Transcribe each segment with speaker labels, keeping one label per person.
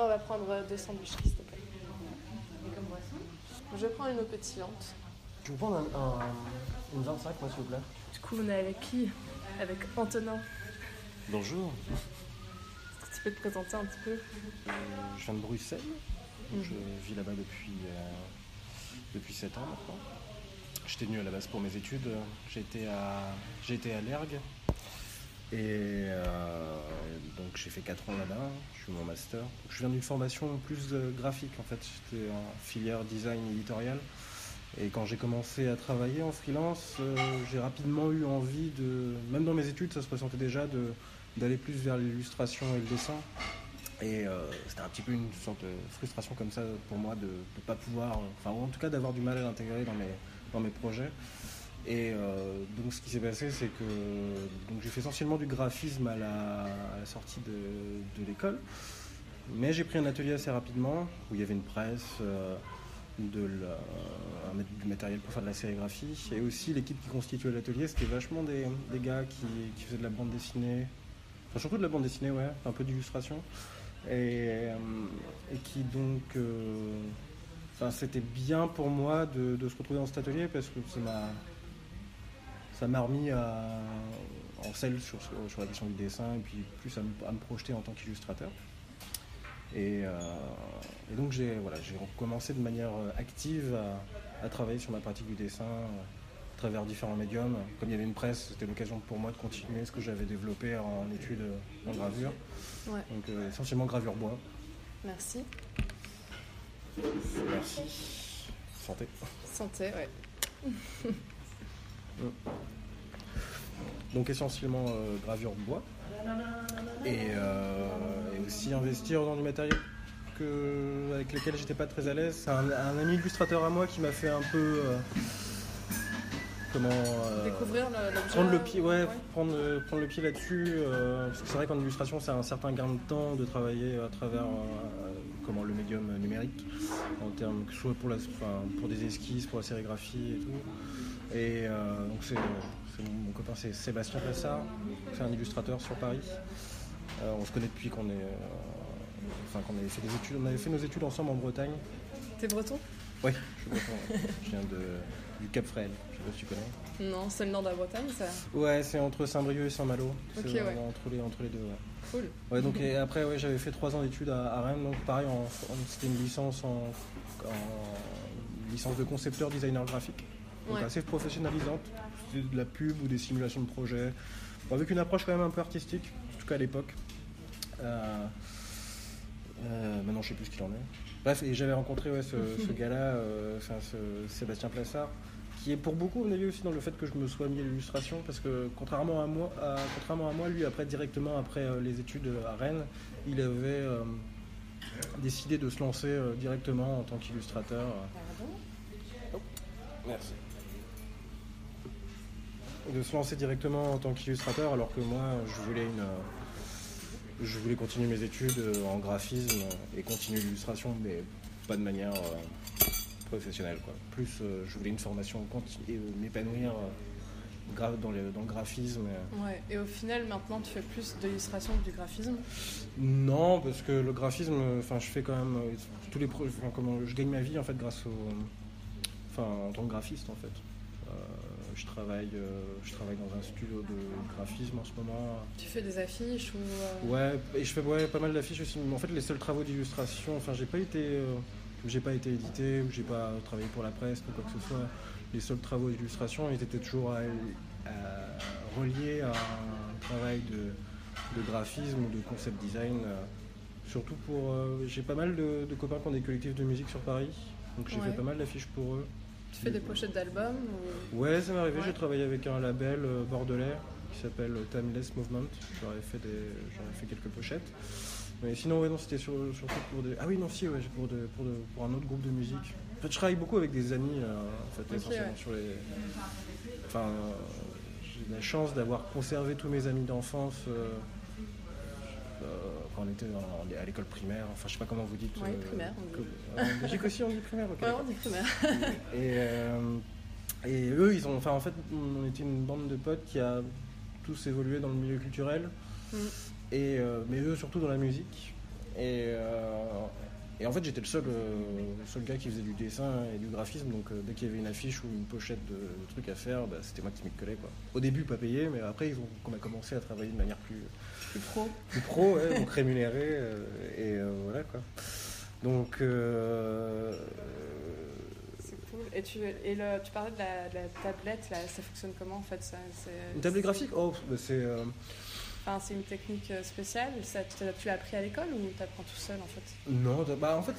Speaker 1: On va prendre deux sandwichs, s'il te plaît.
Speaker 2: Et comme boisson
Speaker 1: Je vais prendre une eau pétillante.
Speaker 3: Je vous prends un, un, une 25, moi, s'il vous plaît.
Speaker 1: Du coup, on est avec qui? Avec Antonin.
Speaker 3: Bonjour.
Speaker 1: Est-ce que tu peux te présenter un petit peu?
Speaker 3: Euh, je viens de Bruxelles. Je vis là-bas depuis, euh, depuis 7 ans maintenant. J'étais venu à la base pour mes études. Été à, été à l'ERG. Et euh, donc j'ai fait 4 ans là-bas. Je suis mon master. Je viens d'une formation plus euh, graphique en fait. J'étais en filière design éditorial. Et quand j'ai commencé à travailler en freelance, euh, j'ai rapidement eu envie de, même dans mes études, ça se ressentait déjà d'aller plus vers l'illustration et le dessin. Et c'était un petit peu une sorte de frustration comme ça pour moi de ne pas pouvoir, enfin ou en tout cas d'avoir du mal à l'intégrer dans mes, dans mes projets. Et euh, donc ce qui s'est passé, c'est que j'ai fait essentiellement du graphisme à la, sortie de, l'école. Mais j'ai pris un atelier assez rapidement où il y avait une presse, euh, de du matériel pour faire de la sérigraphie. Et aussi l'équipe qui constituait l'atelier, c'était vachement des, des gars qui, qui faisaient de la bande dessinée, enfin surtout de la bande dessinée, ouais, un peu d'illustration. Et, euh, et qui donc. Enfin, c'était bien pour moi de, de se retrouver dans cet atelier parce que ça m'a ça m'a remis à- en selle sur, la question du dessin et puis plus à me, à me projeter en tant qu'illustrateur. Et, euh, et donc j'ai voilà, j'ai recommencé de manière euh, active à, à travailler sur ma pratique du dessin euh, à travers différents médiums. Comme il y avait une presse, c'était l'occasion pour moi de continuer ce que j'avais développé en études euh, en gravure.
Speaker 1: Ouais.
Speaker 3: Donc euh, essentiellement gravure bois.
Speaker 1: Merci.
Speaker 3: Merci. Santé.
Speaker 1: Santé, ouais.
Speaker 3: Donc essentiellement euh, gravure bois. Et, euh, et aussi investir dans du matériel que, avec lequel j'étais pas très à l'aise. C'est un, un ami illustrateur à moi qui m'a fait un peu... euh, comment...
Speaker 1: Découvrir le-.
Speaker 3: Prendre le pied, ouais, Prendre, euh, prendre le pied là-dessus, parce que c'est vrai qu'en illustration, c'est un certain gain de temps de travailler à travers comment, le médium numérique, en termes que ce soit pour, la, enfin, pour des esquisses, pour la sérigraphie et tout. Et euh, donc c'est, mon, copain, c'est Sébastien Plassard, c'est un illustrateur sur Paris. Euh, on se connaît depuis qu'on est, euh, enfin qu'on avait fait des études, on avait fait nos études ensemble en Bretagne.
Speaker 1: T'es breton?
Speaker 3: Oui, je suis breton, je viens de, du Cap Fréhel, je sais pas si tu connais.
Speaker 1: Non, c'est le nord de la Bretagne, ça.
Speaker 3: Ouais, c'est entre Saint-Brieuc et Saint-Malo. C'est
Speaker 1: Ok,
Speaker 3: vraiment
Speaker 1: ouais.
Speaker 3: entre, les, entre les deux. Ouais.
Speaker 1: Cool.
Speaker 3: Ouais, donc, et après, ouais, j'avais fait trois ans d'études à, à Rennes. Donc, pareil, c'était une licence en, en licence de concepteur designer graphique. Donc,
Speaker 1: Ouais.
Speaker 3: assez professionnalisante. C'était de la pub ou des simulations de projets. Bon, avec une approche quand même un peu artistique, en tout cas à l'époque. Euh, euh, maintenant, je sais plus ce qu'il en est. Bref, et j'avais rencontré ouais, ce, ce gars-là, euh, enfin, ce Sébastien Plassard, qui est pour beaucoup, on a vu aussi dans le fait que je me sois mis à l'illustration, parce que contrairement à moi, à- contrairement à moi, lui, après directement après euh, les études à Rennes, il avait euh, décidé de se lancer euh, directement en tant qu'illustrateur.
Speaker 1: Pardon?
Speaker 3: Merci. De se lancer directement en tant qu'illustrateur, alors que moi, je voulais une, je voulais continuer mes études euh, en graphisme et continuer l'illustration, mais pas de manière euh, professionnelle. Quoi. Plus, euh, je voulais une formation continue, et euh, m'épanouir euh, dans, le, dans le graphisme. euh.
Speaker 1: Ouais. Et au final, maintenant, tu fais plus d'illustration que du graphisme?
Speaker 3: Non, parce que le graphisme, euh, enfin, je fais quand même euh, tous les pro- enfin, comment je gagne ma vie en fait grâce au, enfin, en tant que graphiste en fait. Euh, je travaille, euh, je travaille dans un studio de graphisme en ce moment.
Speaker 1: Tu fais des affiches ou. euh,
Speaker 3: Ouais, et je fais ouais, pas mal d'affiches aussi. Mais en fait, les seuls travaux d'illustration, enfin, j'ai pas été, euh, j'ai pas été édité ou j'ai pas travaillé pour la presse ou quoi que ce soit. Les seuls travaux d'illustration, ils étaient toujours à- à- reliés à un travail de, de graphisme ou de concept design. surtout pour, euh, j'ai pas mal de, de copains qui ont des collectifs de musique sur Paris, donc j'ai
Speaker 1: Ouais.
Speaker 3: fait pas mal d'affiches pour eux.
Speaker 1: Tu fais des pochettes d'albums ou...
Speaker 3: Ouais, ça m'est arrivé.
Speaker 1: Ouais.
Speaker 3: J'ai travaillé avec un label euh, bordelais qui s'appelle Timeless Movement. J'aurais fait, des... fait quelques pochettes. Mais sinon, ouais, non, c'était sur- surtout pour des. Ah oui, non, si, ouais, pour, de- pour, de- pour un autre groupe de musique. En fait, je travaille beaucoup avec des amis, euh, en fait, essentiellement
Speaker 1: ouais.
Speaker 3: sur les. Enfin, euh, j'ai la chance d'avoir conservé tous mes amis d'enfance. euh, euh, quand on était à l'école primaire, enfin je sais pas comment vous dites.
Speaker 1: Ouais, primaire, on dit.
Speaker 3: en Belgique aussi on dit primaire, ok.
Speaker 1: Ouais, on dit primaire.
Speaker 3: Et, euh, et eux, ils ont, enfin, en fait, on était une bande de potes qui a tous évolué dans le milieu culturel,
Speaker 1: Mm.
Speaker 3: et, euh, mais eux surtout dans la musique. Et, euh, et en fait, j'étais le seul, seul gars qui faisait du dessin et du graphisme, donc dès qu'il y avait une affiche ou une pochette de, trucs à faire, bah, c'était moi qui m'y collais. Quoi. Au début, pas payé, mais après, ils ont, on a commencé à travailler de manière plus,
Speaker 1: plus pro.
Speaker 3: Plus pro, ouais, donc rémunéré, et voilà quoi. Donc,
Speaker 1: et tu, et le, tu parlais de la, tablette, là, ça fonctionne comment en fait ça,
Speaker 3: Une tablette graphique? Oh, bah, c'est. Euh,
Speaker 1: enfin, c'est une technique euh, spéciale ça, Tu l'as appris à l'école ou tu apprends tout seul en fait?
Speaker 3: Non, bah, en fait,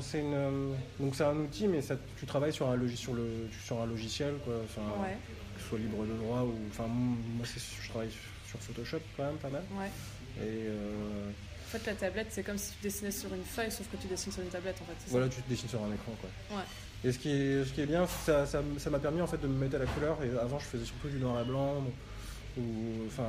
Speaker 3: c'est une. Euh, donc c'est un outil, mais ça, tu travailles sur un, sur le, sur un logiciel, quoi. Enfin, Que ce soit libre de droit ou. Enfin, moi, je travaille sur Photoshop quand même, pas mal.
Speaker 1: Ouais.
Speaker 3: Et.
Speaker 1: En fait, la tablette, c'est comme si tu dessinais sur une feuille, sauf que tu dessines sur une tablette, en fait.
Speaker 3: Voilà, tu dessines sur un écran, quoi.
Speaker 1: Ouais.
Speaker 3: Et ce qui est, ce qui est bien, ça, ça, m'a permis en fait de me mettre à la couleur. Et avant, je faisais surtout du noir et blanc, ou enfin,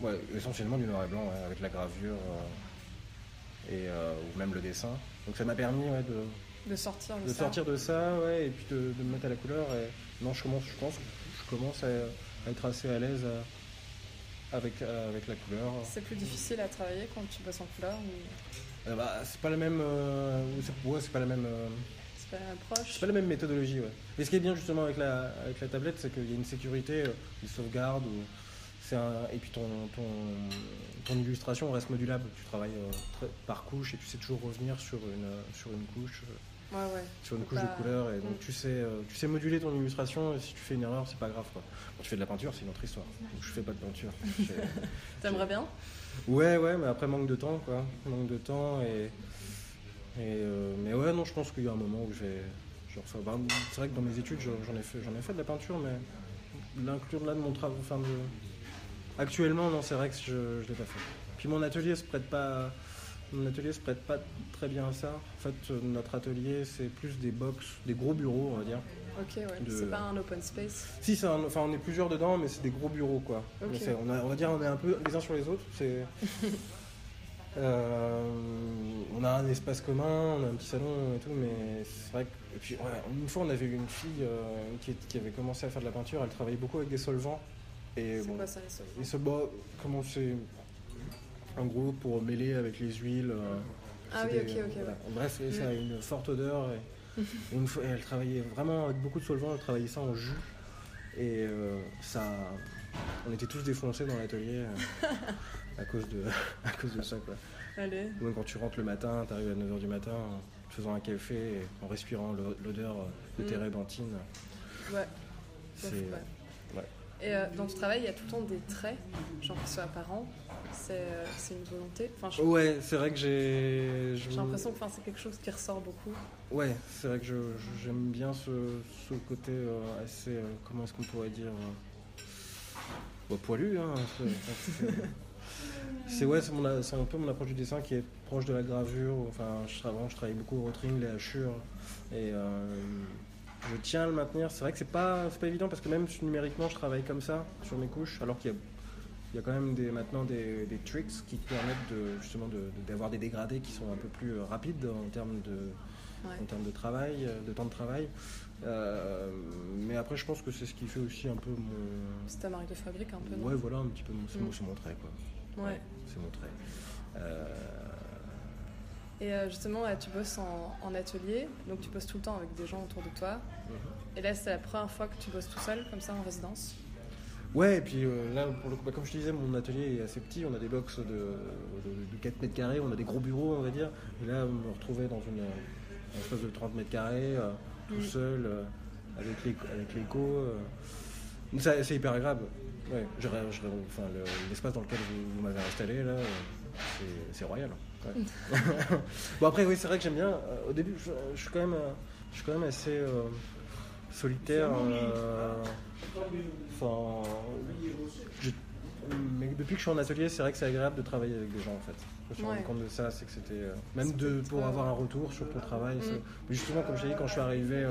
Speaker 3: ouais, essentiellement du noir et blanc avec la gravure euh, et euh, ou même le dessin. Donc ça m'a permis ouais, de,
Speaker 1: de sortir de,
Speaker 3: de
Speaker 1: ça.
Speaker 3: sortir de ça, ouais, et puis de, de, me mettre à la couleur. Et non, je commence, je pense, je commence à, être assez à l'aise euh, avec avec la couleur.
Speaker 1: C'est plus difficile à travailler quand tu bosses en couleur.
Speaker 3: Ou... bah, c'est pas la même, ouais, c'est pas la même
Speaker 1: c'est
Speaker 3: pas la même méthodologie, ouais. Et ce qui est bien justement avec la, avec la tablette, c'est qu'il y a une sécurité, euh, une sauvegarde, ou c'est un, et puis ton, ton, ton, illustration reste modulable. Tu travailles euh, par couche et tu sais toujours revenir sur une, sur une couche.
Speaker 1: Euh, ouais, ouais.
Speaker 3: Sur une couche de couleur et donc mm. tu sais, tu sais moduler ton illustration et si tu fais une erreur c'est pas grave quoi. Quand tu fais de la peinture c'est une autre histoire. Donc, je fais pas de peinture.
Speaker 1: T'aimerais bien?
Speaker 3: Ouais ouais mais après manque de temps quoi. Manque de temps et euh, mais ouais, non, je pense qu'il y a un moment où j'ai. Bah, c'est vrai que dans mes études, j'en ai, fait, ai fait de la peinture, mais l'inclure là de mon travail. Enfin, de... Actuellement, non, c'est vrai que je ne l'ai pas fait. Puis mon atelier se prête pas. Mon atelier se prête pas très bien à ça. En fait, notre atelier, c'est plus des box, des gros bureaux, on va dire.
Speaker 1: Ok, ouais. C'est pas un open space?
Speaker 3: Si, enfin, on est plusieurs dedans, mais c'est des gros bureaux, quoi. On, on, va dire, on est un peu les uns sur les autres. C'est. Euh, on a un espace commun, on a un petit salon et tout, mais c'est vrai que. Et puis, une fois, on avait eu une fille euh, qui, avait commencé à faire de la peinture, elle travaillait beaucoup avec des solvants.
Speaker 1: Et bon, quoi ça, les solvants? Les
Speaker 3: solvants, comment c'est En gros, pour mêler avec les huiles. Euh,
Speaker 1: ah oui, ok, ok.
Speaker 3: Bref, ça a une forte odeur. Et, une fois, elle travaillait vraiment avec beaucoup de solvants, elle travaillait ça en jus. Et ça. On était tous défoncés dans l'atelier à cause de, à cause de ça. Quoi.
Speaker 1: Allez.
Speaker 3: quand tu rentres le matin, tu arrives à 9h du matin en faisant un café et en respirant l'odeur de tes mm.
Speaker 1: Ouais. C'est. Ouais. Et euh, dans ton travail, il y a tout le temps des traits, genre qui soient apparents. C'est euh, une volonté. Enfin,
Speaker 3: Ouais, c'est vrai que j'ai.
Speaker 1: J'ai l'impression que c'est quelque chose qui ressort beaucoup.
Speaker 3: Ouais, c'est vrai que j'aime bien ce, ce côté euh, assez. comment est-ce qu'on pourrait dire poilu, hein. C'est ouais, c'est un peu mon approche du dessin qui est proche de la gravure. Enfin, je, avant, je travaille beaucoup au rotring, les hachures. Et euh, je tiens à le maintenir. C'est vrai que c'est pas, pas évident parce que même numériquement, je travaille comme ça sur mes couches, alors qu'il y a il y a quand même des, maintenant des, tricks qui permettent de, justement d'avoir des dégradés qui sont un peu plus euh, rapides en termes de, en termes de travail, euh, de temps de travail. mais après, je pense que c'est ce qui fait aussi un peu mon.
Speaker 1: C'est ta marque de fabrique un peu.
Speaker 3: Ouais, voilà, un petit peu, c'est mm. mon trait quoi.
Speaker 1: Ouais.
Speaker 3: c'est montré. Euh,
Speaker 1: et euh, justement, tu bosses en, atelier, donc tu bosses tout le temps avec des gens autour de toi. Mhm. Et là, c'est la première fois que tu bosses tout seul, comme ça, en résidence?
Speaker 3: Ouais, et puis euh, là, pour le coup, bah, comme je te disais, mon atelier est assez petit. On a des box de, de, 4 mètres carrés, on a des gros bureaux, on va dire. Et là, on me retrouvait dans une, espèce de 30 mètres carrés, tout mm. seul, avec l'écho. c'est hyper agréable. Ouais, enfin, l'espace dans lequel vous, m'avez installé, là, c'est royal. bon, après, oui, c'est vrai que j'aime bien. Euh, au début, je, suis quand même, euh, je suis quand même assez euh, solitaire. Enfin, mais depuis que je suis en atelier, c'est vrai que c'est agréable de travailler avec des gens, en fait. Je me suis rendu compte de ça, c'est que c'était. même de, pour avoir un retour sur ton travail. Mm. Mais justement, comme je t'ai dit, quand je suis arrivé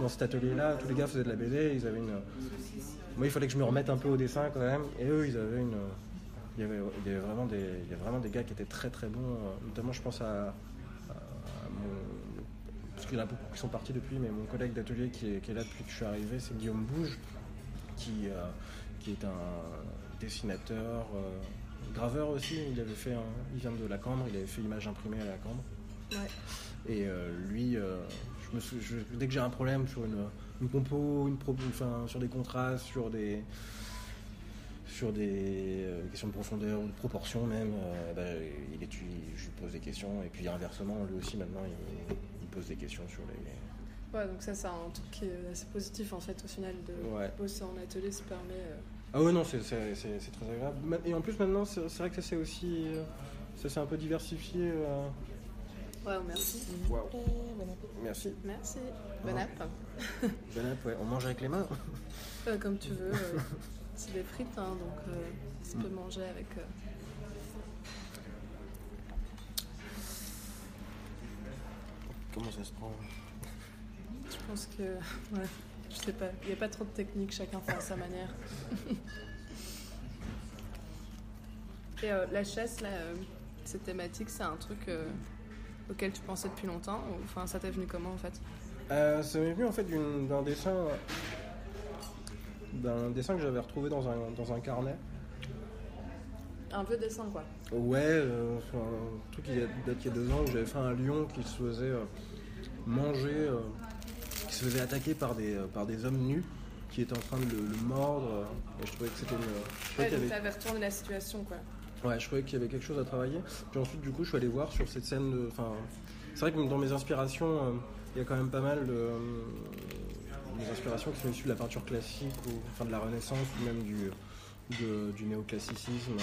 Speaker 3: dans cet atelier-là, tous les gars faisaient de la BD, ils avaient une moi, il fallait que je me remette un peu au dessin quand même. Et eux, ils avaient une. Il y avait, il y avait vraiment, des, il y avait vraiment des gars qui étaient très très bons. Notamment, je pense à, mon. Parce qu'il y en a beaucoup qui sont partis depuis, mais mon collègue d'atelier qui est, qui est, là depuis que je suis arrivé, c'est Guillaume Bouge, qui, euh, qui est un dessinateur, euh, graveur aussi. Il, avait fait il vient de la Cambre, il avait fait image imprimée à la Cambre. Et lui, je me dès que j'ai un problème sur une, une compo, une enfin, sur des contrastes, sur des sur des questions de profondeur ou de proportion même, bah, il étudie, je lui pose des questions et puis inversement lui aussi maintenant il, il pose des questions sur les,
Speaker 1: Ouais, donc ça, c'est un truc qui est assez positif en fait au final de bosser en atelier, ça permet. Euh,
Speaker 3: ah ouais, non, c'est très agréable. Et en plus, maintenant, c'est vrai que ça s'est aussi. Euh, ça s'est un peu diversifié. Euh.
Speaker 1: Ouais, merci.
Speaker 3: Merci.
Speaker 1: Merci. Bon app.
Speaker 3: bon app, ouais. On mange avec les mains.
Speaker 1: comme tu veux. c'est des frites, hein, donc tu peux mm. manger avec.
Speaker 3: Comment ça se prend
Speaker 1: je pense que, ouais, je sais pas, il n'y a pas trop de technique, chacun fait à sa manière. Et euh, la chasse, là, euh, cette thématique, c'est un truc euh, auquel tu pensais depuis longtemps ou, Enfin, ça t'est venu comment en fait?
Speaker 3: Ça m'est venu en fait d'un dessin, d'un dessin que j'avais retrouvé dans un, dans un carnet.
Speaker 1: Un vieux dessin quoi
Speaker 3: Ouais, un truc qui date il y a deux ans où j'avais fait un lion qui se faisait manger se faisait attaquer par des, euh, par des hommes nus qui étaient en train de le, mordre. Et je trouvais que c'était une.
Speaker 1: Ouais, donc t'avais retourné la situation, quoi.
Speaker 3: Ouais, je trouvais qu'il y avait quelque chose à travailler. Puis ensuite, du coup, je suis allé voir sur cette scène de. Enfin, c'est vrai que dans mes inspirations, euh, il y a quand même pas mal de. Euh, des inspirations qui sont issues de la peinture classique, ou enfin de la Renaissance, ou même du, du néoclassicisme.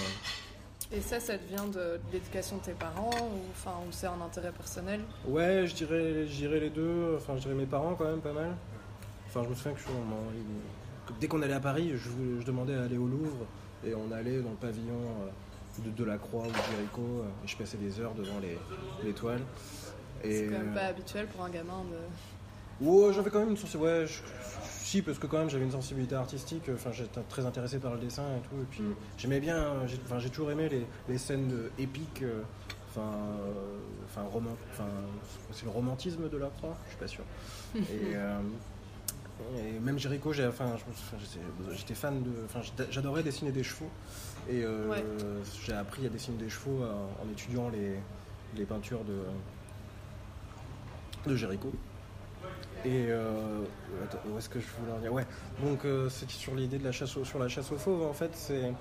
Speaker 1: Et ça, ça te vient de, l'éducation de tes parents ou, enfin, ou c'est un intérêt personnel?
Speaker 3: Ouais, je dirais, je dirais les deux. Enfin, je dirais mes parents quand même pas mal. Enfin, je me souviens que, dès qu'on allait à Paris, je, demandais à aller au Louvre et on allait dans le pavillon euh, de Delacroix ou de Jéricho et je passais des heures devant les, les toiles.
Speaker 1: C'est quand même pas habituel pour un gamin de.
Speaker 3: Ouais, j'avais quand même une source. Ouais, parce que quand même j'avais une sensibilité artistique, enfin j'étais très intéressé par le dessin et tout, et puis mm. j'aimais bien, enfin j'ai toujours aimé les, scènes épiques, euh, enfin, euh, enfin, enfin c'est le romantisme de la croix, je suis pas sûr. Euh, et, même Jericho, j'ai, enfin, j'étais fan de, enfin j'adorais dessiner des chevaux, et j'ai appris à dessiner des chevaux en, étudiant les, les peintures de de Jericho. Et euh, où est-ce que je voulais en dire Ouais, donc euh, c'est sur l'idée de la chasse sur la chasse aux fauves, en fait, c'est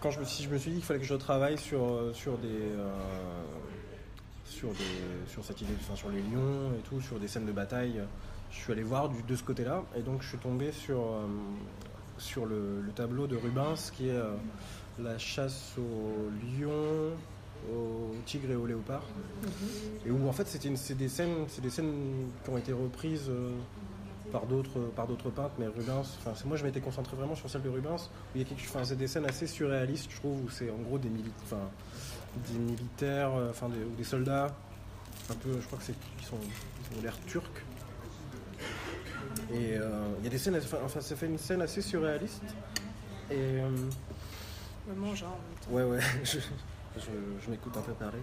Speaker 3: quand je me, si je me suis dit qu'il fallait que je travaille sur euh, sur des sur des sur cette idée, enfin, sur les lions et tout, sur des scènes de bataille, je suis allé voir du, de ce côté-là, et donc je suis tombé sur sur le, le, tableau de Rubens qui est la chasse aux lions au tigre et au léopard. Mhm. Et où en fait c'est des scènes, c'est des scènes qui ont été reprises euh, par d'autres par d'autres peintres, mais Rubens. Enfin, moi je m'étais concentré vraiment sur celle de Rubens. Où il y a quelque, enfin, c'est des scènes assez surréalistes, je trouve, où c'est en gros des enfin des militaires, euh, enfin des, ou des soldats. Un peu, je crois que c'est ils sont ils ont l'air turcs. Et euh, il y a des scènes, enfin ça fait une scène assez surréaliste. Et
Speaker 1: Vraiment, genre.
Speaker 3: Ouais, ouais. je, m'écoute un peu parler.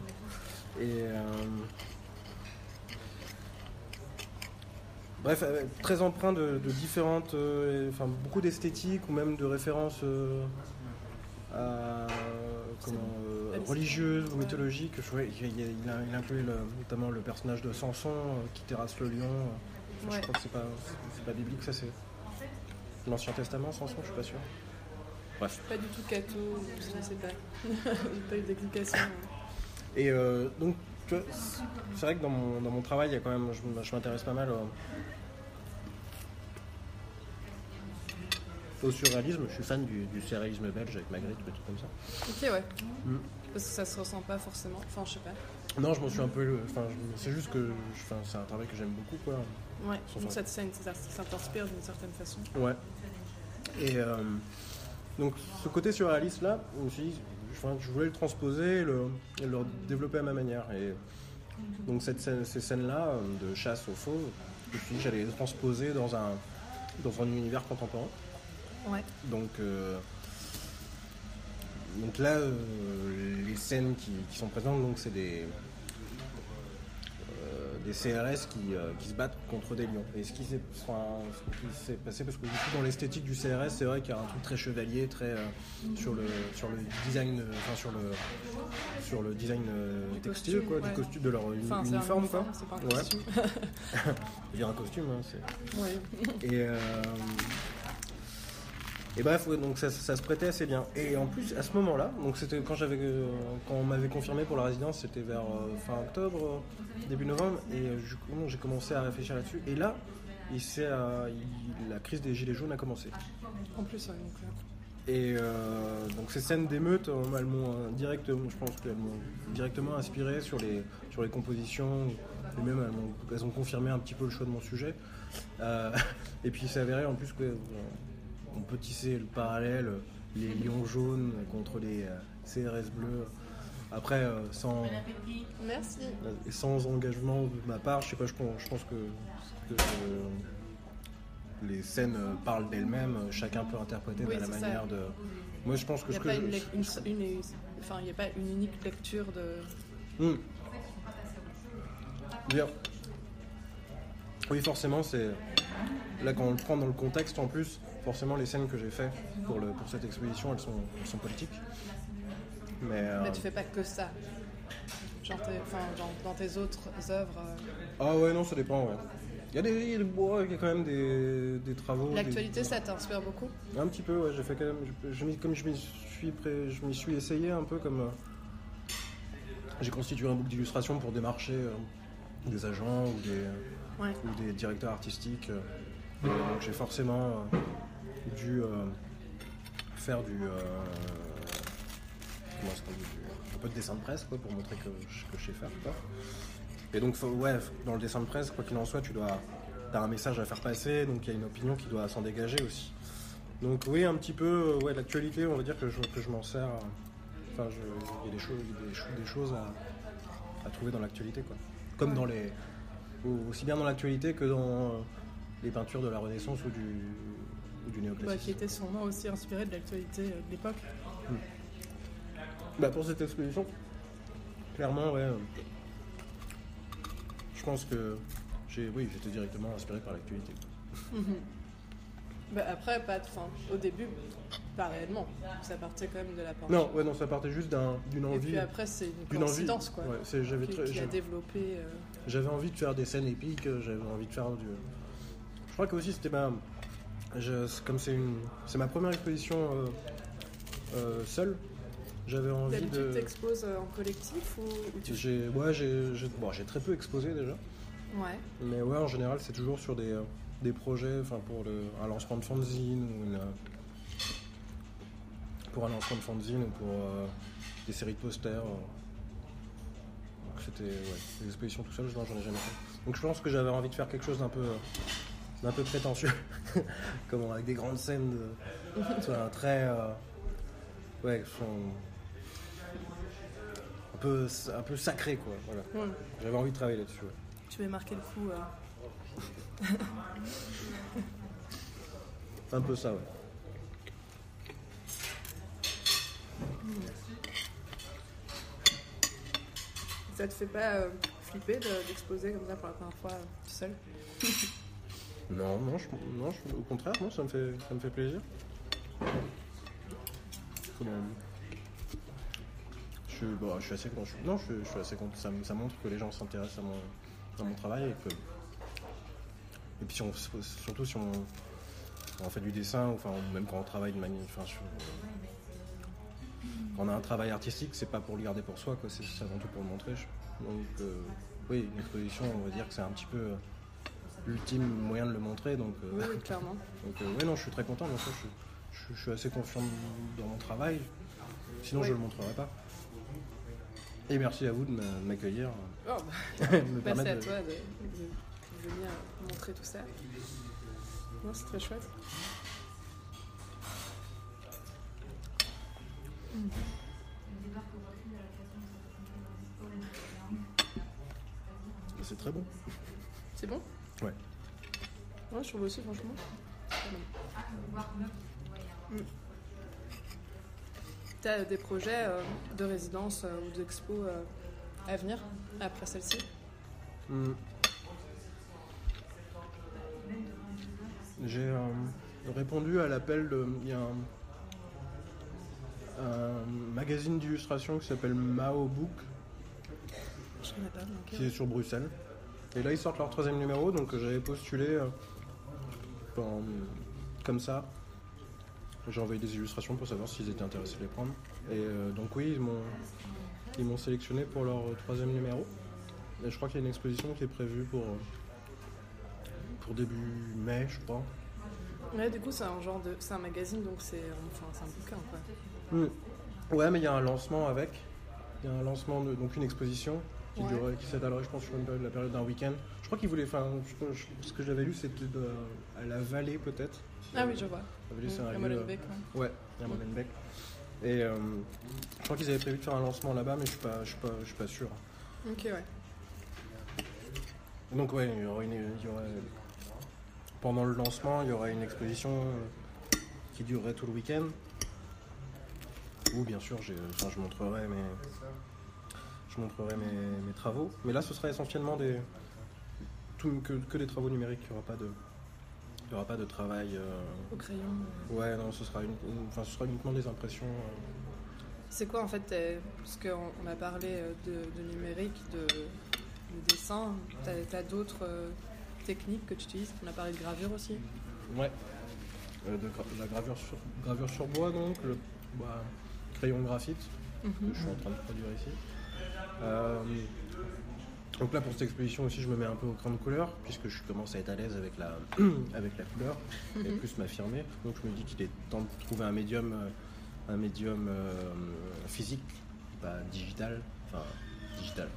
Speaker 3: Et. Euh, bref, euh, très empreint de, différentes. Euh, enfin, beaucoup d'esthétique ou même de références religieuses ou mythologiques. il, a, inclut notamment le personnage de Samson qui terrasse le lion. Je crois que c'est pas, pas biblique, ça c'est l'Ancien Testament, Samson, je suis pas sûr.
Speaker 1: Bref. Pas du tout catho, je ne sais pas. pas eu d'explication.
Speaker 3: Et euh, donc, c'est vrai que dans mon, dans mon travail, il y a quand même, je, m'intéresse pas mal au, surréalisme. Je suis fan du, du, surréalisme belge avec Magritte, des trucs comme ça.
Speaker 1: Ok, ouais. Mm. Parce que ça se ressent pas forcément. Enfin, je sais pas.
Speaker 3: Non, je m'en suis un peu. Enfin, c'est juste que c'est un travail que j'aime beaucoup, quoi.
Speaker 1: Ouais. Donc ça, t'inspire d'une certaine façon.
Speaker 3: Ouais. Et euh, donc ce côté surréaliste là, aussi, je, voulais le transposer et le, développer à ma manière. Et donc cette ces scènes-là euh, de chasse aux faux, puis j'allais les transposer dans un, dans un univers contemporain.
Speaker 1: Ouais.
Speaker 3: Donc, euh, donc là, euh, les scènes qui, sont présentes, donc c'est des, des CRS qui, euh, qui se battent contre des lions. Et ce qui s'est enfin, passé, parce que du coup, dans l'esthétique du CRS, c'est vrai qu'il y a un truc très chevalier, très euh, sur, le, sur le design, euh, enfin sur le, sur le design
Speaker 1: Du
Speaker 3: textile,
Speaker 1: costume,
Speaker 3: quoi,
Speaker 1: ouais.
Speaker 3: du costume de leur uni-
Speaker 1: Enfin, c'est un
Speaker 3: uniforme, quoi.
Speaker 1: uniforme, pas un
Speaker 3: Ouais.
Speaker 1: costume.
Speaker 3: Il y a un costume, hein, c'est.
Speaker 1: Ouais.
Speaker 3: Et, et bref, ouais, donc ça, ça se prêtait assez bien. Et en plus, à ce moment-là, donc c'était quand j'avais, euh, quand on m'avait confirmé pour la résidence, c'était vers euh, fin octobre, euh, début novembre, et j'ai commencé à réfléchir là-dessus. Et là, il la crise des gilets jaunes a commencé.
Speaker 1: En plus, ouais, donc,
Speaker 3: Et donc ces scènes d'émeute, elles m'ont directement, je pense qu'elles m'ont directement inspiré sur les, sur les compositions, et même elles, m'ont- elles ont confirmé un petit peu le choix de mon sujet. Et puis il s'est avéré en plus que on peut tisser le parallèle, les lions jaunes contre les euh, CRS bleus. Après, euh, sans,
Speaker 1: Merci.
Speaker 3: et sans engagement de ma part, je sais pas, je, pense- je pense que, que, euh, les scènes euh, parlent d'elles-mêmes, euh, chacun peut interpréter
Speaker 1: Oui,
Speaker 3: de la
Speaker 1: ça.
Speaker 3: manière de. Moi, je pense que
Speaker 1: Il
Speaker 3: ce
Speaker 1: n'y a,
Speaker 3: que
Speaker 1: pas
Speaker 3: je-
Speaker 1: une, lec- une- une- enfin, il y a pas une unique lecture de.
Speaker 3: Hmm. Bien. Oui, forcément, c'est. Là, quand on le prend dans le contexte, en plus, forcément, les scènes que j'ai fait pour, le, pour cette exposition, elles sont, elles sont politiques. Mais. euh,
Speaker 1: Mais tu fais pas que ça. Genre, t'es- enfin, genre, dans tes autres œuvres. euh,
Speaker 3: Ah ouais, non, ça dépend, ouais. Il y a, des, il y a, des- ouais, il y a quand même des, des travaux. des-
Speaker 1: L'actualité, ça t'inspire beaucoup?
Speaker 3: Un petit peu, ouais, j'ai fait quand même. je- comme je m'y suis, pré- je m'y suis essayé un peu comme. euh, j'ai constitué un book d'illustration pour démarcher euh, des agents ou des,
Speaker 1: Ouais.
Speaker 3: ou des directeurs artistiques. euh, et donc j'ai forcément euh, dû euh, faire du. comment du- Un peu de dessin de presse quoi, pour montrer que, je- que je sais faire. Quoi. Et donc, faut- ouais, dans le dessin de presse, quoi qu'il en soit, tu dois. T'as un message à faire passer, donc il y a une opinion qui doit s'en dégager aussi. Donc oui, un petit peu, ouais, l'actualité, on va dire que je, que je m'en sers. Enfin, il y a des choses, des, des choses à, à trouver dans l'actualité, quoi. Comme dans les, aussi bien dans l'actualité que dans euh, les peintures de la Renaissance ou du, ou du
Speaker 1: Ouais, qui
Speaker 3: néoclassicisme.
Speaker 1: était sûrement aussi inspiré de l'actualité de l'époque.
Speaker 3: Bah, pour cette exposition, clairement, ouais. euh, je pense que j'ai, oui, j'étais directement inspiré par l'actualité.
Speaker 1: Bah, après, pas, enfin, au début, pas réellement. Ça partait quand même de la peinture.
Speaker 3: Non, ouais, non, ça partait juste d'un- d'une
Speaker 1: Et
Speaker 3: envie.
Speaker 1: puis après, c'est une
Speaker 3: envie.
Speaker 1: coïncidence, quoi.
Speaker 3: Ouais, j'avais
Speaker 1: qui, a développé. euh,
Speaker 3: J'avais envie de faire des scènes épiques, euh, j'avais envie de faire du. Je crois que aussi c'était ma. je- comme c'est une, c'est ma première exposition euh, euh, seule, j'avais envie de.
Speaker 1: t'exposes euh, en collectif ou, ou tu.
Speaker 3: J'ai, ouais, j'ai, j'ai- bon, j'ai très peu exposé déjà,
Speaker 1: Ouais.
Speaker 3: mais ouais, en général, c'est toujours sur des, des projets, enfin pour le, un lancement de fanzine ou une, pour un lancement de fanzine ou pour euh, des séries de posters. euh. C'était ouais, des expositions tout seul, j'en ai jamais fait. Donc je pense que j'avais envie de faire quelque chose d'un peu, euh, d'un peu prétentieux, comme avec des grandes scènes, de, un très, euh, ouais, un peu, un peu sacré quoi. Voilà. J'avais envie de travailler là-dessus. ouais.
Speaker 1: Tu veux marquer le coup. euh,
Speaker 3: Un peu ça, ouais.
Speaker 1: Ça te fait pas euh, flipper de- d'exposer comme ça pour la première fois euh, tout seul?
Speaker 3: Non, non, non au contraire, non, ça me fait, ça me fait plaisir. Comment je suis, bon, je suis assez content. Non, je, suis- assez content. Ça, montre que les gens s'intéressent à mon, à mon travail et que. Et puis on- surtout si on, on fait du dessin, enfin, même quand on travaille de manière. Enfin, quand on a un travail artistique, c'est pas pour le garder pour soi, c'est avant tout pour le montrer. je- Donc, euh, oui, une exposition, on va dire que c'est un petit peu euh, l'ultime moyen de le montrer. Donc, euh,
Speaker 1: Oui, oui, clairement.
Speaker 3: donc ouais, non, je suis très content. Donc, je, suis- je suis- je suis assez confiant dans mon travail. Sinon,
Speaker 1: Oui.
Speaker 3: je le montrerai pas. Et merci à vous de m'a- de m'accueillir,
Speaker 1: Oh, bah,
Speaker 3: permettre
Speaker 1: à
Speaker 3: de-
Speaker 1: toi de, de- de venir montrer tout ça. Non, c'est très chouette.
Speaker 3: C'est très bon.
Speaker 1: C'est bon?
Speaker 3: Ouais.
Speaker 1: Ouais, je trouve aussi, franchement. Mm. T'as des projets euh, de résidence euh, ou d'expo euh, à venir après celle-ci?
Speaker 3: Mm. J'ai répondu à l'appel de. Il y a un un magazine d'illustration qui s'appelle Mao Book, qui est sur Bruxelles. Et là, ils sortent leur troisième numéro, donc euh, j'avais postulé euh, en- comme ça. J'ai envoyé des illustrations pour savoir s'ils étaient intéressés de les prendre. Et euh, donc oui, ils m'ont ils m'ont sélectionné pour leur troisième numéro. Et je crois qu'il y a une exposition qui est prévue pour, pour début mai, je crois.
Speaker 1: Ouais, du coup, c'est un genre de. C'est un magazine, donc c'est. Enfin, c'est un bouquin, quoi.
Speaker 3: Hmm. Ouais, mais il y a un lancement avec. Il y a un lancement, de, donc une exposition qui,
Speaker 1: Ouais.
Speaker 3: durerait- qui s'étalerait, je pense, sur une période- la période d'un week-end. Je crois qu'ils voulaient. Enfin, ce que j'avais lu, c'était à la vallée, peut-être.
Speaker 1: Ah oui, je vois.
Speaker 3: La vallée, c'est
Speaker 1: Mm,
Speaker 3: un
Speaker 1: à
Speaker 3: lieu,
Speaker 1: Molenbeek, ouais.
Speaker 3: À Molenbeek. Et euh, je crois qu'ils avaient prévu de faire un lancement là-bas, mais je suis pas, je suis pas, je suis pas sûr.
Speaker 1: Ok, ouais.
Speaker 3: Donc ouais, il y aurait une, il y aurait- pendant le lancement, il y aurait une exposition euh, qui durerait tout le week-end. Bien sûr, enfin, je montrerai mes, je montrerai mes, mes travaux. Mais là, ce sera essentiellement des, tout- que, que des travaux numériques. Il n'y aura pas de, il y aura pas de travail. euh,
Speaker 1: Au crayon.
Speaker 3: Ouais, non, ce sera, une, enfin, ce sera uniquement des impressions. euh,
Speaker 1: C'est quoi en fait tes- Parce qu'on on a parlé euh, de, de numérique, de, de dessin. T'as as, d'autres euh, techniques que tu utilises? On a parlé de gravure aussi.
Speaker 3: Ouais. Euh, de gra- la gravure sur, gravure sur bois, donc, le bah, crayon graphite, que je suis en train de produire ici. Euh, donc là, pour cette exposition aussi, je me mets un peu au crayon de couleur, puisque je commence à être à l'aise avec la, avec la couleur, et
Speaker 1: Mhm.
Speaker 3: plus m'affirmer. Donc je me dis qu'il est temps de trouver un médium, euh, un médium euh, physique, pas digital, enfin digital,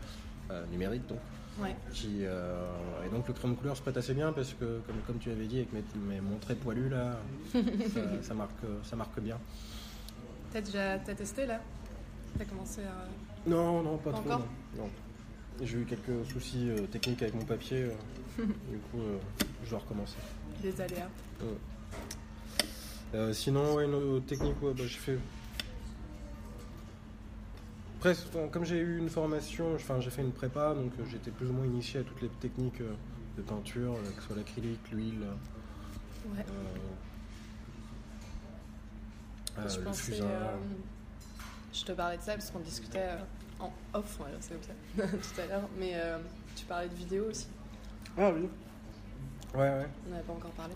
Speaker 3: euh, numérique donc.
Speaker 1: Ouais.
Speaker 3: Qui, euh, et donc le crayon de couleur se prête assez bien parce que, comme, comme tu avais dit, avec mes, mes, mon trait poilu là, ça, ça marque, ça marque bien.
Speaker 1: T'as déjà t'as testé là? T'as commencé à.
Speaker 3: Non, non, pas
Speaker 1: Pas
Speaker 3: trop.
Speaker 1: encore?
Speaker 3: non. Non. J'ai eu quelques soucis euh, techniques avec mon papier, euh, du coup, euh, je dois recommencer.
Speaker 1: Des aléas.
Speaker 3: Sinon, ouais, une autre technique, ouais, bah, j'ai fait. Presque, comme j'ai eu une formation, enfin, j'ai fait une prépa, donc j'étais plus ou moins initié à toutes les techniques de peinture, que ce soit l'acrylique, l'huile,
Speaker 1: Ouais.
Speaker 3: Euh,
Speaker 1: je
Speaker 3: le
Speaker 1: pensais.
Speaker 3: fusain.
Speaker 1: euh, je te parlais de ça parce qu'on discutait euh, en off, ça comme ça, tout à l'heure. Mais tu parlais de vidéo aussi.
Speaker 3: Ah oui. Ouais, ouais.
Speaker 1: On n'avait pas encore parlé.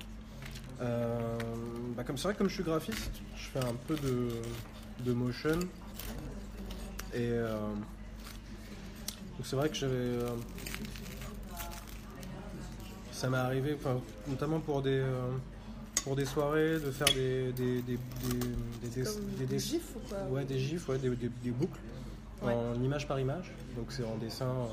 Speaker 3: Euh, bah comme c'est vrai que comme je suis graphiste, je fais un peu de, de motion. Et euh, donc c'est vrai que j'avais. euh, ça m'est arrivé, notamment pour des, pour des soirées, de faire des, des, des, des, des, des-
Speaker 1: Comme
Speaker 3: des
Speaker 1: des
Speaker 3: dessins.
Speaker 1: gifs ou quoi
Speaker 3: Ouais, des gifs, ouais, des, des- des boucles
Speaker 1: Ouais.
Speaker 3: en image par image. Donc c'est en dessin, euh,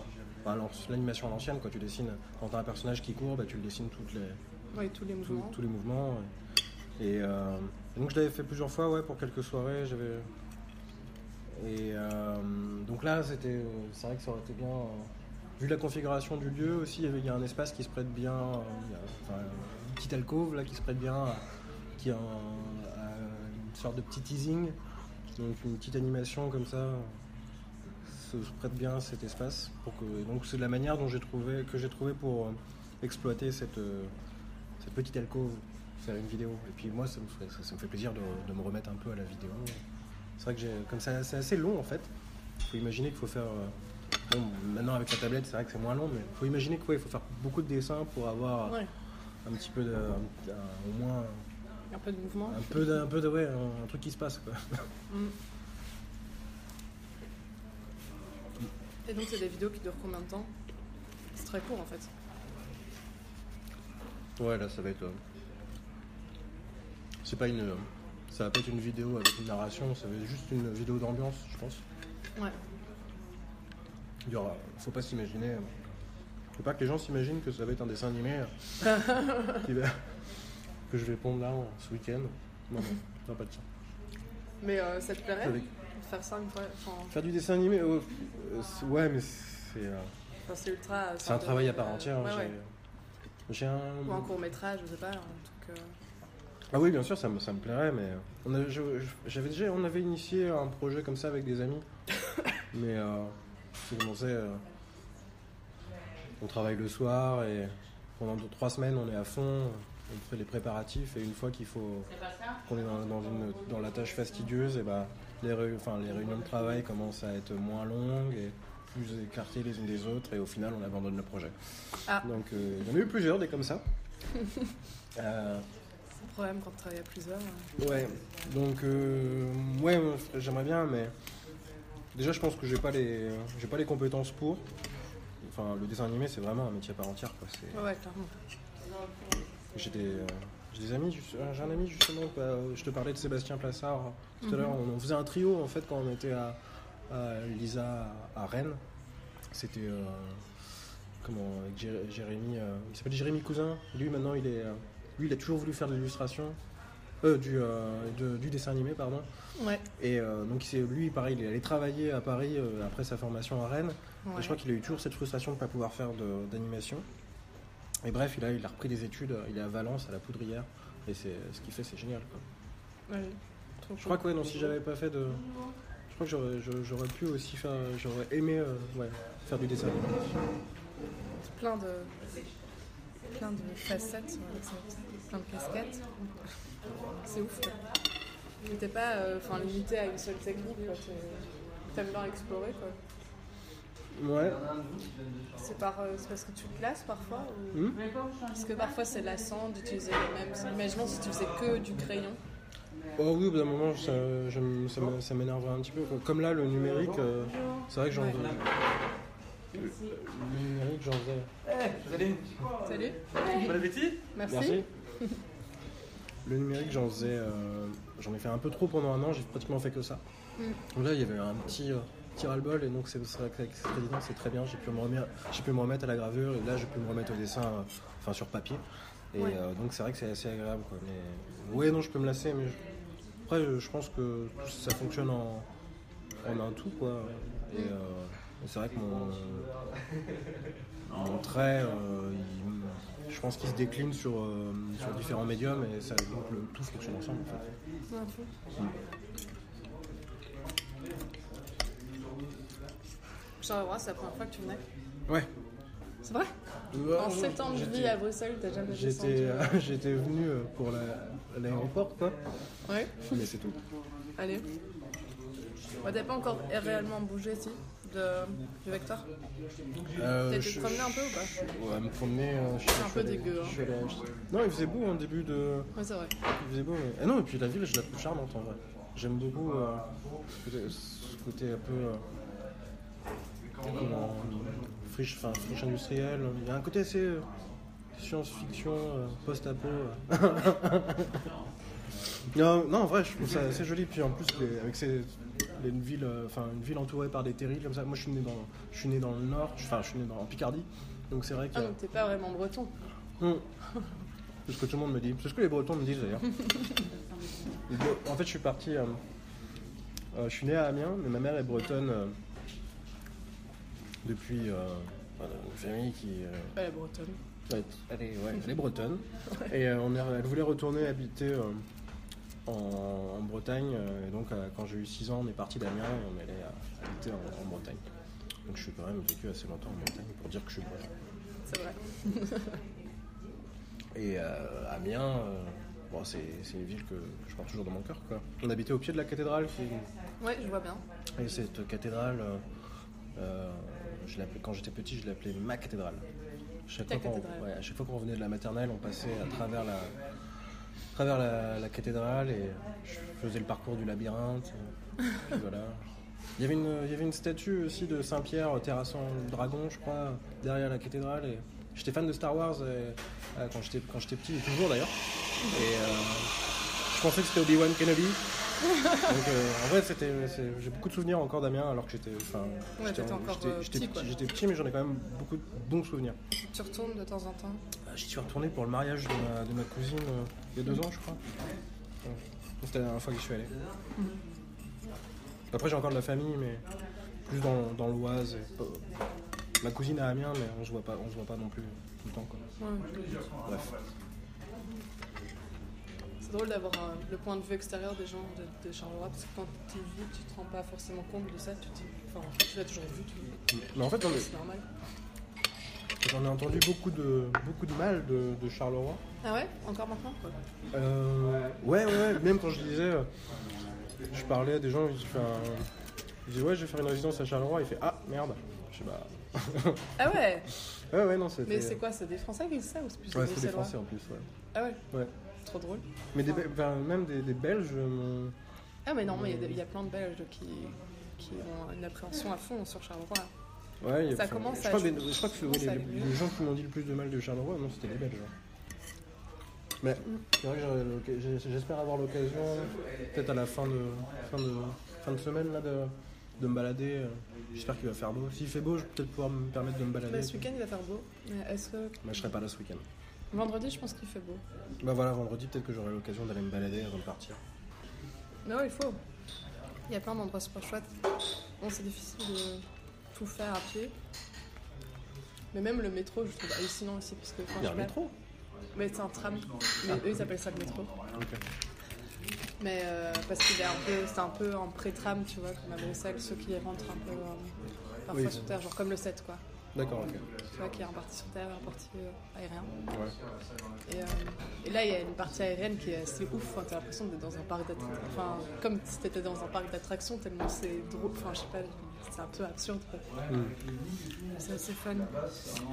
Speaker 3: enfin, l'an- l'animation à l'ancienne, quoi. Tu dessines, quand tu as un personnage qui court, bah, tu le dessines toutes les,
Speaker 1: tous les mouvements.
Speaker 3: tous les mouvements. ouais. Et, euh, et donc je l'avais fait plusieurs fois, ouais, pour quelques soirées. J'avais. Et euh, donc là, c'était, c'est vrai que ça aurait été bien. euh, vu la configuration du lieu aussi, il y a un espace qui se prête bien, enfin, petite alcôve là qui se prête bien, à- qui a à une sorte de petit teasing, donc une petite animation comme ça. Se, prête bien cet espace. Donc c'est la manière dont j'ai trouvé, que j'ai trouvé pour euh, exploiter cette, euh, petite alcôve, faire une vidéo. Et puis moi, ça me, ferait- ça, me fait plaisir de, me remettre un peu à la vidéo. C'est vrai que j'ai, comme ça, c'est assez long en fait. Faut imaginer qu'il faut faire. euh, bon, maintenant avec la tablette, c'est vrai que c'est moins long, mais faut imaginer qu'il faut faire beaucoup de dessins pour avoir
Speaker 1: Ouais,
Speaker 3: un petit peu de, un- un- au moins
Speaker 1: un peu de mouvement.
Speaker 3: un peu de, un peu de ouais, un, un truc qui se passe quoi.
Speaker 1: Mm. Et donc, c'est des vidéos qui durent combien de temps? C'est très court en fait.
Speaker 3: Ouais, là, ça va être. euh, C'est pas une. euh, Ça va pas être une vidéo avec une narration, ça va être juste une vidéo d'ambiance, je pense.
Speaker 1: Ouais.
Speaker 3: Il y aura. Faut pas s'imaginer. Faut pas que les gens s'imaginent que ça va être un dessin animé euh, qui va- que je vais pondre là en- ce week-end. Non, non, ça pas de ça.
Speaker 1: Mais euh, ça te plairait
Speaker 3: Avec-
Speaker 1: faire ça une fois Enfin,
Speaker 3: Faire du dessin animé, euh, euh, ouais, mais c'est.
Speaker 1: enfin, c'est ultra.
Speaker 3: C'est un travail à part entière. hein,
Speaker 1: Ouais,
Speaker 3: j'ai-
Speaker 1: ouais.
Speaker 3: J'ai un.
Speaker 1: Ou un court métrage, je sais pas, un truc.
Speaker 3: Ah oui, bien sûr, ça me, ça me plairait, mais on, a- je- je- j'avais déjà, on avait initié un projet comme ça avec des amis, mais euh, c'est commencé, euh, on travaille le soir et pendant deux, trois semaines on est à fond, on fait les préparatifs et une fois qu'il faut qu'on est dans, dans une, dans la tâche fastidieuse, et bah, les, réu- enfin, les réunions de travail commencent à être moins longues et plus écartées les unes des autres et au final on abandonne le projet.
Speaker 1: Ah.
Speaker 3: Donc euh, il y en a eu plusieurs des comme ça. Euh,
Speaker 1: C'est le problème quand tu travailles à plusieurs. euh.
Speaker 3: Ouais, donc euh, ouais, j'aimerais bien, mais déjà je pense que j'ai pas les, j'ai pas les compétences pour. Enfin, le dessin animé c'est vraiment un métier à part entière. Quoi. C'est-
Speaker 1: Ouais, ouais, clairement.
Speaker 3: J'ai des, euh, j'ai des amis, euh, j'ai un ami justement. quoi, euh, je te parlais de Sébastien Plassard tout à l'heure. On, on faisait un trio en fait quand on était à, à Lisa à Rennes. C'était euh, comment avec Jé- Jérémy. euh, il s'appelle Jérémy Cousin. Lui maintenant il est, lui il a toujours voulu faire de l'illustration, euh, du, euh, de- du dessin animé pardon.
Speaker 1: Ouais.
Speaker 3: Et euh, donc c'est lui, pareil, il est allé travailler à Paris après sa formation à Rennes.
Speaker 1: Ouais.
Speaker 3: Et je crois qu'il a eu toujours cette frustration de ne pas pouvoir faire d'animation. Et bref, il a, il a repris des études, il est à Valence, à la Poudrière. Et c'est ce qu'il fait, c'est génial. quoi.
Speaker 1: Ouais, trop
Speaker 3: Je crois que ouais, non, si j'avais pas fait de... Je crois que j'aurais- pu aussi faire... J'aurais aimé euh, ouais, faire du dessin.
Speaker 1: plein de, plein de facettes, plein de casquettes. C'est ouf. T'es pas euh, limité à une seule technique. quoi. T'aimes bien explorer. quoi.
Speaker 3: Ouais.
Speaker 1: C'est par, euh, c'est parce que tu classes parfois ou...
Speaker 3: Hmm
Speaker 1: Parce que parfois c'est lassant d'utiliser les mêmes. Imaginons si tu faisais que du crayon.
Speaker 3: Oh oui, au bout d'un moment, ça, ça m'énerve un petit peu. quoi. Comme là, le numérique, euh, c'est vrai que j'en
Speaker 1: Ouais.
Speaker 3: Le, le numérique, j'en faisais...
Speaker 2: Salut,
Speaker 1: Salut,
Speaker 2: bon appétit
Speaker 1: merci.
Speaker 3: Merci. Le numérique, j'en faisais, euh, j'en ai fait un peu trop pendant un an. J'ai pratiquement fait que ça.
Speaker 1: Mm.
Speaker 3: Donc là, il y avait un petit euh, petit ras-le-bol et donc c'est c'est très bien. J'ai pu me remettre, j'ai pu me remettre à la gravure et là, j'ai pu me remettre au dessin, euh, enfin sur papier. Et
Speaker 1: Ouais.
Speaker 3: euh, donc c'est vrai que c'est assez agréable. Quoi. Mais ouais, non, je peux me lasser, mais je- après, je, je pense que ça fonctionne en, en un tout, quoi. Et euh, c'est vrai que mon mon trait, il- je pense qu'il se décline sur, sur différents médiums et ça, donc le tout fonctionne ensemble. En fait.
Speaker 1: Ouais, Charleroi, c'est la première fois que tu venais.
Speaker 3: Ouais.
Speaker 1: C'est vrai En 7 ans de
Speaker 3: J'étais-
Speaker 1: vie à Bruxelles, t'as jamais
Speaker 3: J'étais euh, j'étais venu euh, pour la- l'aéroport, quoi.
Speaker 1: Ouais,
Speaker 3: Mais c'est tout.
Speaker 1: allez. Ouais, t'as pas encore réellement bougé, si, de, du vecteur
Speaker 3: Euh,
Speaker 1: T'as été
Speaker 3: je-
Speaker 1: te promener un peu ou pas
Speaker 3: Ouais, me promener. euh, je-
Speaker 1: un
Speaker 3: je
Speaker 1: peu dégueu, hein.
Speaker 3: je allé Non, il faisait beau en début de.
Speaker 1: Ouais, c'est vrai.
Speaker 3: Il faisait beau, mais. Ah non, et puis la ville, je la trouve charmante en vrai. J'aime beaucoup euh, ce côté un peu. Friche, enfin, friche industrielle. Il y a un côté assez euh, science-fiction, euh, post-apo. euh. non, non, en vrai, je trouve ça assez joli. Puis en plus, les- avec ces, les- une, ville, euh, enfin, une ville entourée par des terrils comme ça. Moi, je suis né dans, je suis né dans le nord, enfin, je suis né dans, en Picardie. Donc c'est vrai que.
Speaker 1: Ah, donc t'es pas vraiment breton.
Speaker 3: Hum. C'est ce que tout le monde me dit. C'est ce que les Bretons me disent d'ailleurs. en fait, je suis parti. je suis né à Amiens, mais ma mère est bretonne depuis. euh, une famille qui. euh,
Speaker 1: Pas la bretonne.
Speaker 3: ouais, elle, est, ouais, elle est bretonne. Et euh, on est- elle voulait retourner habiter euh, en, en Bretagne. euh, et donc, euh, quand j'ai eu 6 ans, on est parti d'Amiens et on est allé à- habiter en, en Bretagne. Donc, je suis quand même vécu assez longtemps en Bretagne pour dire que je suis breton.
Speaker 1: C'est vrai.
Speaker 3: Et euh, Amiens, euh, bon, c'est une ville que, que je porte toujours dans mon cœur. Quoi. On habitait au pied de la cathédrale. qui est-
Speaker 1: Ouais, je vois bien.
Speaker 3: Et cette cathédrale, euh, euh, je quand j'étais petit, je l'appelais ma cathédrale. Chaque fois ouais, à chaque fois qu'on revenait de la maternelle, on passait à travers la, à travers la, la cathédrale et je faisais le parcours du labyrinthe. puis voilà. Il y, avait une, il y avait une statue aussi de Saint-Pierre terrassant le dragon, je crois, derrière la cathédrale. Et j'étais fan de Star Wars et, euh, quand j'étais quand j'étais petit, et toujours d'ailleurs. Et euh, je pensais que c'était Obi-Wan Kenobi. Donc euh, en vrai, c'était, j'ai beaucoup de souvenirs encore d'Amiens alors que j'étais, enfin,
Speaker 1: Ouais,
Speaker 3: j'étais,
Speaker 1: euh,
Speaker 3: j'étais
Speaker 1: petit, quoi.
Speaker 3: j'étais petit, mais j'en ai quand même beaucoup de bons souvenirs.
Speaker 1: Tu retournes de temps en temps?
Speaker 3: Ah, J'y suis retourné pour le mariage de ma, de ma cousine euh, il y a deux ans, je crois. Ouais. C'était la dernière fois que j'y suis allé. Après, j'ai encore de la famille, mais plus dans, dans l'Oise. et, ma cousine à Amiens, mais on se voit pas, on se voit pas non plus tout le temps. Quoi.
Speaker 1: Ouais.
Speaker 3: Bref.
Speaker 1: C'est drôle d'avoir euh, le point de vue extérieur des gens de, de Charleroi, parce que quand tu vis, tu te rends pas forcément compte de ça. Tu enfin, tu l'as toujours vu, tu
Speaker 3: Mais en fait,
Speaker 1: c'est normal.
Speaker 3: J'en ai entendu beaucoup de, beaucoup de mal de, de Charleroi.
Speaker 1: Ah ouais? Encore maintenant quoi.
Speaker 3: Euh, ouais, ouais, même quand je disais, euh, je parlais à des gens, un- je disais ouais, je vais faire une résidence à Charleroi, il fait ah merde. Je sais bah.
Speaker 1: Ah ouais?
Speaker 3: Ouais, ouais, non, c'était.
Speaker 1: Mais c'est quoi? C'est des Français qui disent ça ou c'est plus
Speaker 3: Ouais,
Speaker 1: des
Speaker 3: c'était des Français en plus, ouais.
Speaker 1: Ah ouais?
Speaker 3: Ouais.
Speaker 1: Trop drôle.
Speaker 3: Mais des, Be- enfin, même des, des Belges. euh,
Speaker 1: Ah mais non, mais il y a y, plein de Belges qui, qui ont une appréhension à fond sur Charleroi.
Speaker 3: Ouais,
Speaker 1: Ça commence
Speaker 3: je
Speaker 1: à-
Speaker 3: crois, je crois que les, gens qui m'ont dit le plus de mal de Charleroi, non, c'était les Belges. hein. Mais c'est vrai que j'espère avoir l'occasion, peut-être à la fin de, fin de, fin de semaine, là, de, de me balader. euh, J'espère qu'il va faire beau. S'il fait beau, je vais peut-être pouvoir me permettre de me balader.
Speaker 1: Mais ce week-end il va faire beau. Mais que
Speaker 3: Mais je serai pas là ce week-end.
Speaker 1: Vendredi je pense qu'il fait beau.
Speaker 3: Bah voilà, vendredi, peut-être que j'aurai l'occasion d'aller me balader avant de partir.
Speaker 1: Ouais, il faut. Il y a plein d'endroits super chouettes. Bon, c'est difficile de tout faire à pied. Mais même le métro, je trouve hallucinant ici. Parce que,
Speaker 3: Il y a un métro
Speaker 1: Mais c'est un tram. Mais eux, ils appellent ça le métro.
Speaker 3: Ok.
Speaker 1: Mais euh, parce qu'il est un peu, c'est un peu en pré-tram, tu vois, comme à Bruxelles, ceux qui rentrent un peu euh, parfois
Speaker 3: Oui, bon.
Speaker 1: terre, genre comme le 7, quoi.
Speaker 3: D'accord, ok.
Speaker 1: Tu vois, qui est un parti sur terre, un parti euh, aérien.
Speaker 3: Ouais.
Speaker 1: Et, euh, et là, il y a une partie aérienne qui est assez ouf. Enfin, t'as l'impression d'être dans un parc d'attractions. Enfin, comme si t'étais dans un parc d'attractions, tellement c'est drôle. Enfin, je sais pas, c'est un peu absurde. quoi.
Speaker 3: Hmm.
Speaker 1: C'est assez fun.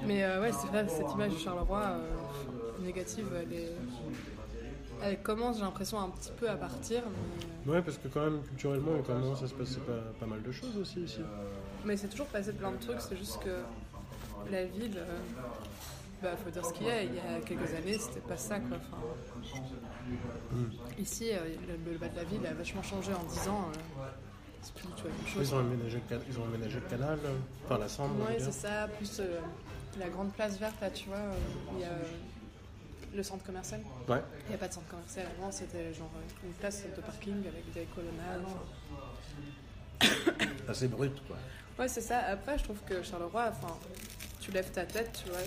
Speaker 1: Mais euh, ouais, c'est vrai, cette image de Charleroi euh, négative, elle, est- elle commence, j'ai l'impression, un petit peu à partir. Mais,
Speaker 3: Ouais, parce que quand même, culturellement, il commence à se passer pas, pas mal de choses aussi ici.
Speaker 1: mais c'est toujours passé plein de trucs. C'est juste que la ville. euh, bah, faut dire ce qu'il y a. Il y a quelques années, c'était pas ça, quoi. Enfin, Ici, euh, le, le bas de la ville a vachement changé en 10 ans. euh, c'est plus du tout la même chose.
Speaker 3: Ils ont aménagé le, ils ont aménagé le canal, enfin la Sambre. dire.
Speaker 1: c'est ça. Plus la grande place verte, là, tu vois, il y a le centre commercial.
Speaker 3: Ouais.
Speaker 1: Il n'y a pas de centre commercial avant, c'était genre une place de parking avec des colonnades.
Speaker 3: Assez brut, quoi.
Speaker 1: Ouais, c'est ça. Après, je trouve que Charleroi, enfin, tu lèves ta tête, tu vois,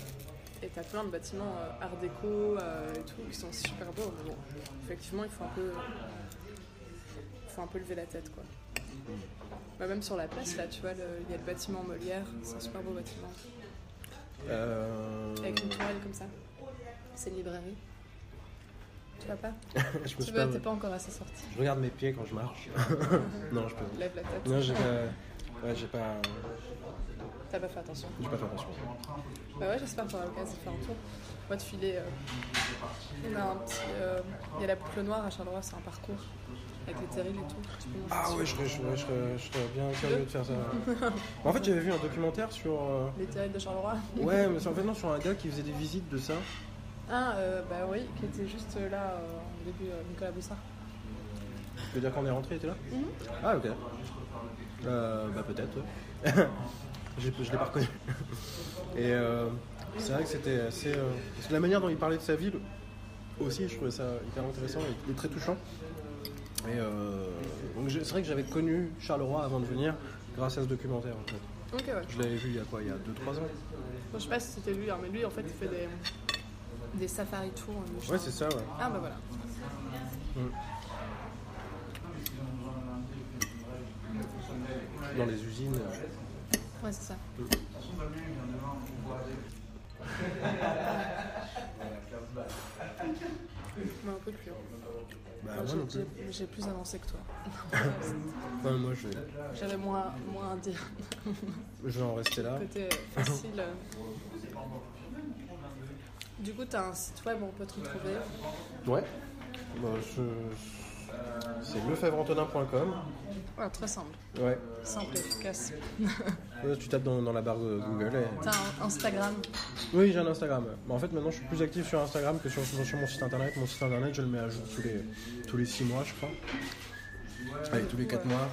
Speaker 1: et t'as plein de bâtiments euh, art déco euh, et tout qui sont super beaux. Mais bon, effectivement, il faut un peu, il faut un peu lever la tête, quoi. Bah, même sur la place, là, tu vois, il y a le bâtiment Molière, c'est un super beau bâtiment,
Speaker 3: Euh...
Speaker 1: avec une tourelle comme ça. C'est une librairie. Tu vois pas
Speaker 3: je,
Speaker 1: Tu
Speaker 3: pas-
Speaker 1: t'es pas encore assez sorti.
Speaker 3: je regarde mes pieds quand je marche. non, je peux.
Speaker 1: Lève la tête.
Speaker 3: Non, pas. Ouais, j'ai pas.
Speaker 1: T'as pas fait attention.
Speaker 3: J'ai pas fait attention.
Speaker 1: Bah ouais, j'espère que t'auras l'occasion de faire un tour. Moi, de filer. euh, on a un petit. euh, Il y a la boucle noire à Charleroi, c'est un parcours. Avec les terrils et tout.
Speaker 3: Ah ouais, je serais, je serais- je serais- je serais bien curieux de faire ça. en fait, j'avais vu un documentaire sur. euh,
Speaker 1: Les terrils de Charleroi
Speaker 3: Ouais, mais c'est en fait non, sur un gars qui faisait des visites de ça.
Speaker 1: Ah, euh, bah oui, qui était juste là euh, au début, euh, Nicolas Boussard.
Speaker 3: Tu veux dire qu'on est rentré, il était là?
Speaker 1: Mhm.
Speaker 3: Ah, ok. Euh, bah, peut-être, ouais. Je l'ai pas reconnu. Et euh, c'est vrai que c'était assez. euh, parce que la manière dont il parlait de sa ville aussi, je trouvais ça hyper intéressant et, et très touchant. Et donc c'est vrai que j'avais connu Charleroi avant de venir grâce à ce documentaire en fait.
Speaker 1: Ouais.
Speaker 3: Je l'avais vu il y a quoi? Il y a 2-3 ans
Speaker 1: Bon, je sais pas si c'était lui, hein, mais lui, en fait, il fait des, des safari tours.
Speaker 3: Ouais, c'est ça, ouais.
Speaker 1: Ah, bah voilà.
Speaker 3: Dans les usines. euh,
Speaker 1: Ouais, c'est ça. Mais un peu plus.
Speaker 3: Bah, moi
Speaker 1: j'ai-
Speaker 3: non plus.
Speaker 1: j'ai- J'ai plus avancé que toi.
Speaker 3: Moi, je vais,
Speaker 1: J'avais moins, moins à dire.
Speaker 3: je vais en rester là.
Speaker 1: Côté facile. euh. Du coup, t'as un site web où on peut te retrouver.
Speaker 3: Ouais. Bah, je- C'est lefebvreantonin.com.
Speaker 1: Ouais, très simple.
Speaker 3: Ouais.
Speaker 1: Simple, efficace.
Speaker 3: Ouais, tu tapes dans, dans la barre de Google. et-
Speaker 1: T'as un Instagram.
Speaker 3: Oui, j'ai un Instagram. Bah, en fait, maintenant, je suis plus actif sur Instagram que sur, sur mon site internet. Mon site internet, je le mets à jour tous les, tous les 6 mois, je crois. Avec tous les 4 mois.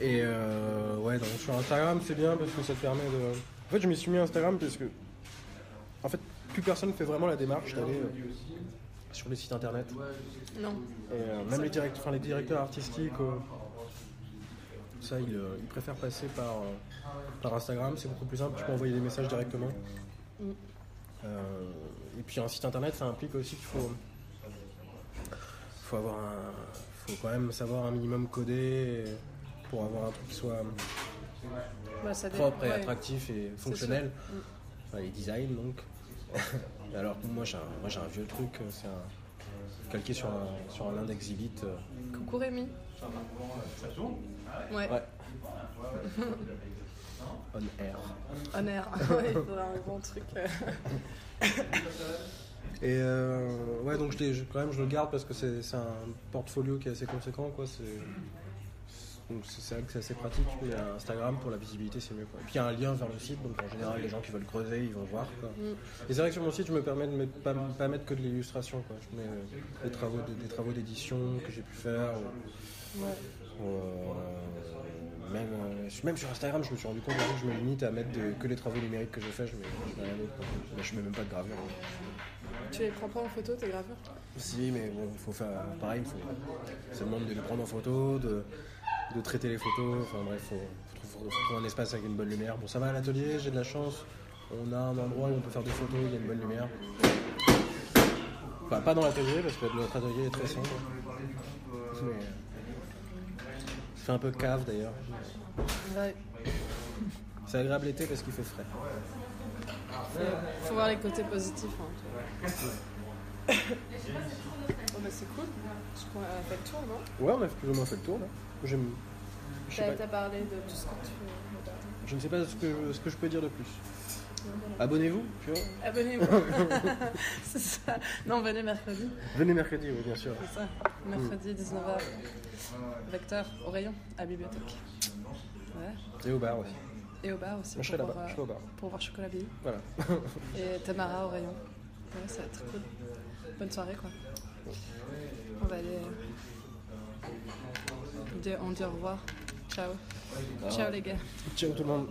Speaker 3: Et euh, ouais, donc sur Instagram, c'est bien parce que ça te permet de. En fait, je m'y suis mis à Instagram parce que. En fait, plus personne fait vraiment la démarche d'aller euh, sur les sites internet.
Speaker 1: Non.
Speaker 3: Et euh, même les, direct- enfin, les directeurs artistiques, euh, ça, ils, euh, ils préfèrent passer par, euh, par Instagram. C'est beaucoup plus simple, tu peux envoyer des messages directement.
Speaker 1: Mm.
Speaker 3: Euh, et puis un site internet, ça implique aussi qu'il faut, faut avoir un, faut quand même savoir un minimum coder pour avoir un truc qui soit
Speaker 1: Bah, ça
Speaker 3: propre et
Speaker 1: ouais.
Speaker 3: attractif et fonctionnel.
Speaker 1: sûr.
Speaker 3: Enfin, les designs donc. Alors que moi j'ai un, moi, j'ai un vieux truc, c'est un calqué sur un, sur un index Elite.
Speaker 1: Coucou Rémi. Ouais.
Speaker 3: Ouais. On air.
Speaker 1: On air. ouais, il faudrait un bon truc. euh.
Speaker 3: Et euh, ouais, donc je je- quand même je le garde parce que c'est c'est un portfolio qui est assez conséquent. Quoi. C'est donc c'est vrai que c'est assez pratique. Mais Instagram pour la visibilité c'est mieux. Quoi. Et puis il y a un lien vers le site, donc en général les gens qui veulent creuser ils vont voir. Quoi.
Speaker 1: Mm.
Speaker 3: Et c'est vrai que sur mon site je me permets de ne pas, pas mettre que de l'illustration. quoi. Je mets euh, des travaux de- des travaux d'édition que j'ai pu faire. ou-
Speaker 1: Ouais.
Speaker 3: Euh, même, euh, même sur Instagram, je me suis rendu compte que je me limite à mettre de- que les travaux numériques que j'ai fait. Je mets, je mets rien d'autre. je mets même pas de gravure.
Speaker 1: Tu les prends pas en photo, tes gravures?
Speaker 3: Si, mais bon, faut faire pareil. il Faut, ça demande de les prendre en photo, de, de traiter les photos. Enfin bref, il faut, faut, trouver- faut trouver un espace avec une bonne lumière. Bon, ça va à l'atelier, j'ai de la chance. On a un endroit où on peut faire des photos, il y a une bonne lumière. Enfin, pas dans l'atelier, parce que notre atelier est très sombre. Mais. Euh, Ça fait un peu cave d'ailleurs.
Speaker 1: Ouais.
Speaker 3: C'est agréable l'été parce qu'il fait frais.
Speaker 1: Faut, faut voir les côtés positifs. Hein, oh, bah c'est cool. Je crois qu'on a fait le tour, non?
Speaker 3: Ouais, on a plus ou moins fait le tour là. J'aime. Je, sais
Speaker 1: T'as
Speaker 3: pas-
Speaker 1: t'as parlé de tout ce que tu
Speaker 3: je ne sais pas ce que, ce que je peux dire de plus. Abonnez-vous, tu vois.
Speaker 1: Abonnez-vous. c'est ça. Non, venez mercredi.
Speaker 3: Venez mercredi, oui, bien sûr.
Speaker 1: C'est ça. Mercredi, 19h. Vecteur, au rayon, à bibliothèque. Ouais.
Speaker 3: Et au bar aussi.
Speaker 1: Et au bar aussi.
Speaker 3: Moi, je serai là-bas,
Speaker 1: voir,
Speaker 3: je serai au bar.
Speaker 1: Pour voir Chocolat Billy.
Speaker 3: Voilà.
Speaker 1: Et Tamara au rayon. Ouais, ça va être cool. Bonne soirée, quoi. On va aller. euh, On dit, on dit au revoir. Ciao. Ciao, les gars.
Speaker 3: Ciao tout le monde.